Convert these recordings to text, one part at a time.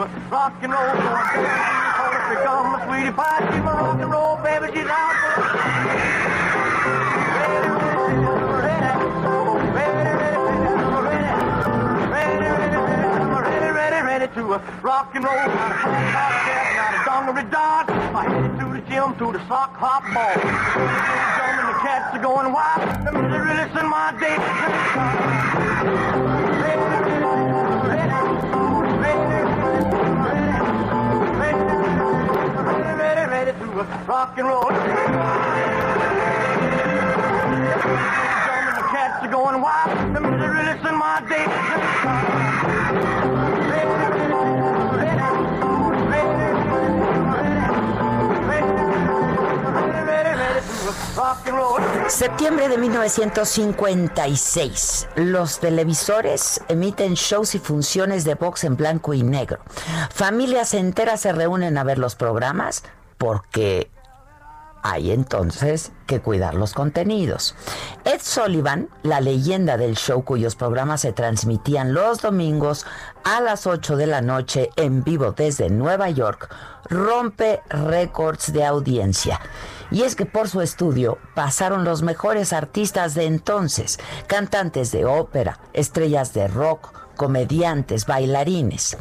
Ready to rock and roll. She become a sweetie pie. She's my rock and roll baby. She's out for ready, ready, ready to rock and roll. Got a funk top step, got a dongery dot. I headed to the gym to the sock hop ball. Jumping the cats are going wild. Them is really in my day. Ready, ready, to rock and roll. The cats. Septiembre de 1956. Los televisores emiten shows y funciones de box en blanco y negro. Familias enteras se reúnen a ver los programas porque hay entonces que cuidar los contenidos. Ed Sullivan, la leyenda del show cuyos programas se transmitían los domingos a las 8 de la noche en vivo desde Nueva York, rompe récords de audiencia. Y es que por su estudio pasaron los mejores artistas de entonces, cantantes de ópera, estrellas de rock, comediantes, bailarines.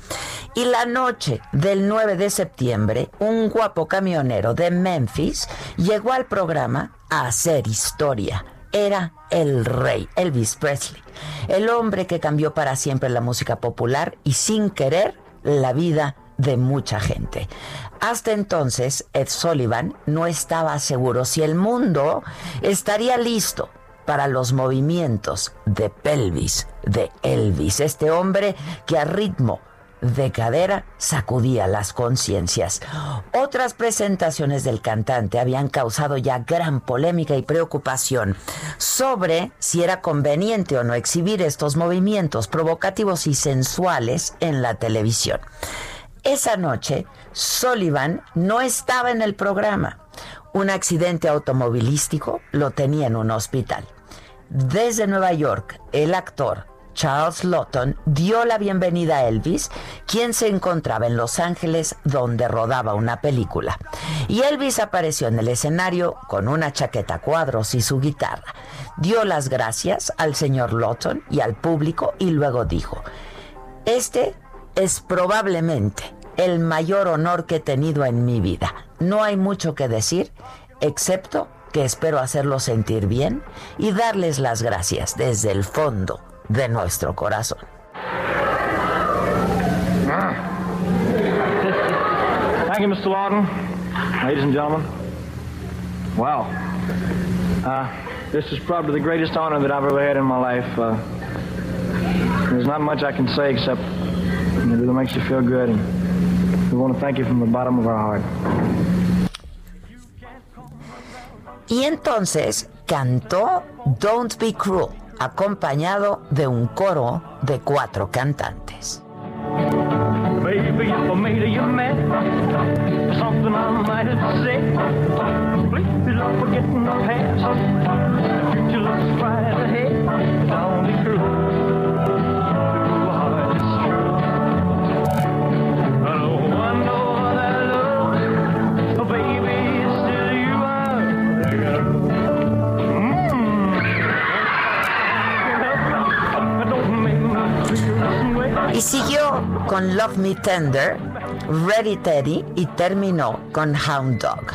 Y la noche del 9 de septiembre, un guapo camionero de Memphis llegó al programa a hacer historia. Era el rey, Elvis Presley, el hombre que cambió para siempre la música popular y sin querer la vida de mucha gente. Hasta entonces, Ed Sullivan no estaba seguro si el mundo estaría listo para los movimientos de pelvis de Elvis, este hombre que a ritmo de cadera sacudía las conciencias. Otras presentaciones del cantante habían causado ya gran polémica y preocupación sobre si era conveniente o no exhibir estos movimientos provocativos y sensuales en la televisión. Esa noche, Sullivan no estaba en el programa. Un accidente automovilístico lo tenía en un hospital. Desde Nueva York, el actor Charles Lawton dio la bienvenida a Elvis, quien se encontraba en Los Ángeles donde rodaba una película. Y Elvis apareció en el escenario con una chaqueta cuadros y su guitarra. Dio las gracias al señor Lawton y al público y luego dijo, este es probablemente el mayor honor que he tenido en mi vida. No hay mucho que decir, excepto que espero hacerlos sentir bien y darles las gracias desde el fondo de nuestro corazón. Thank you, Mr. Lawton. Ladies and gentlemen. Wow. Uh, this is probably the greatest honor that I've ever had in my life. Uh, there's not much I can say except it really makes you feel good. And we want to thank you from the bottom of our heart. Y entonces cantó Don't Be Cruel, acompañado de un coro de cuatro cantantes. Y siguió con Love Me Tender, Ready Teddy y terminó con Hound Dog.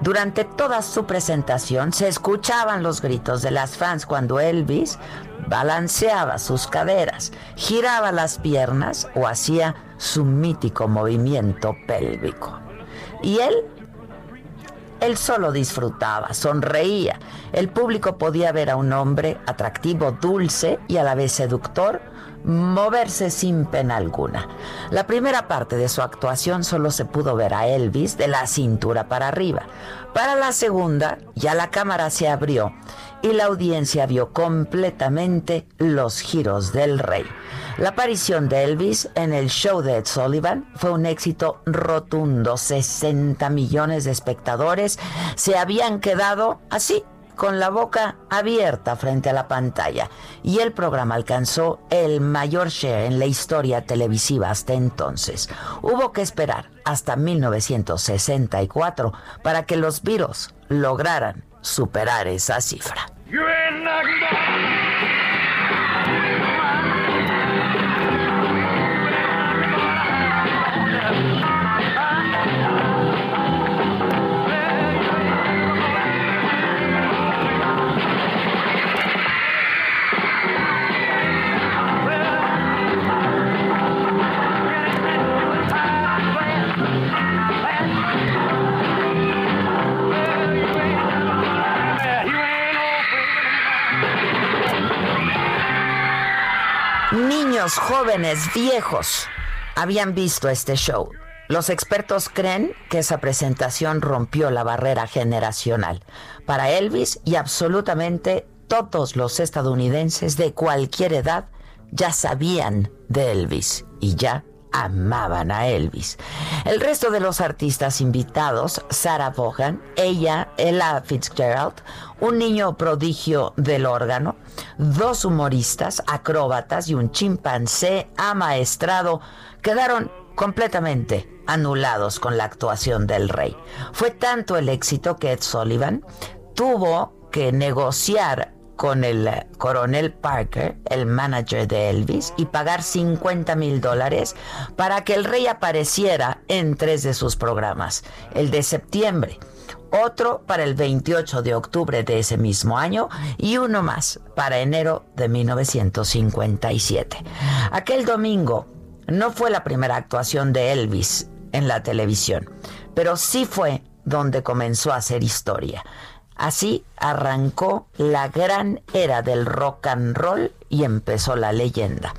Durante toda su presentación se escuchaban los gritos de las fans cuando Elvis balanceaba sus caderas, giraba las piernas o hacía su mítico movimiento pélvico. Y él él solo disfrutaba, sonreía. El público podía ver a un hombre atractivo, dulce y a la vez seductor moverse sin pena alguna. La primera parte de su actuación solo se pudo ver a Elvis de la cintura para arriba. Para la segunda, ya la cámara se abrió y la audiencia vio completamente los giros del rey. La aparición de Elvis en el show de Ed Sullivan fue un éxito rotundo. 60 millones de espectadores se habían quedado así con la boca abierta frente a la pantalla y el programa alcanzó el mayor share en la historia televisiva hasta entonces. Hubo que esperar hasta 1964 para que los Beatles lograran superar esa cifra. Niños, jóvenes, viejos habían visto este show. Los expertos creen que esa presentación rompió la barrera generacional para Elvis y absolutamente todos los estadounidenses de cualquier edad ya sabían de Elvis y ya amaban a Elvis. El resto de los artistas invitados, Sarah Vaughan, ella, Ella Fitzgerald, un niño prodigio del órgano, dos humoristas, acróbatas y un chimpancé amaestrado, quedaron completamente anulados con la actuación del rey. Fue tanto el éxito que Ed Sullivan tuvo que negociar con el coronel Parker, el manager de Elvis, y pagar 50 mil dólares para que el rey apareciera en tres de sus programas. El de septiembre, otro para el 28 de octubre de ese mismo año y uno más para enero de 1957. Aquel domingo no fue la primera actuación de Elvis en la televisión, pero sí fue donde comenzó a hacer historia. Así arrancó la gran era del rock and roll y empezó la leyenda.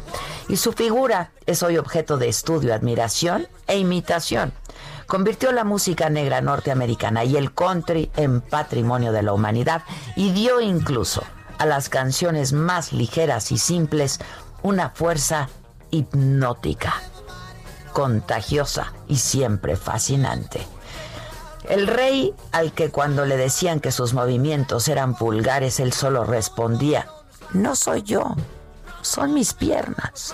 Y su figura es hoy objeto de estudio, admiración e imitación. Convirtió la música negra norteamericana y el country en patrimonio de la humanidad y dio incluso a las canciones más ligeras y simples una fuerza hipnótica, contagiosa y siempre fascinante. El rey, al que cuando le decían que sus movimientos eran vulgares, él solo respondía, no soy yo, son mis piernas.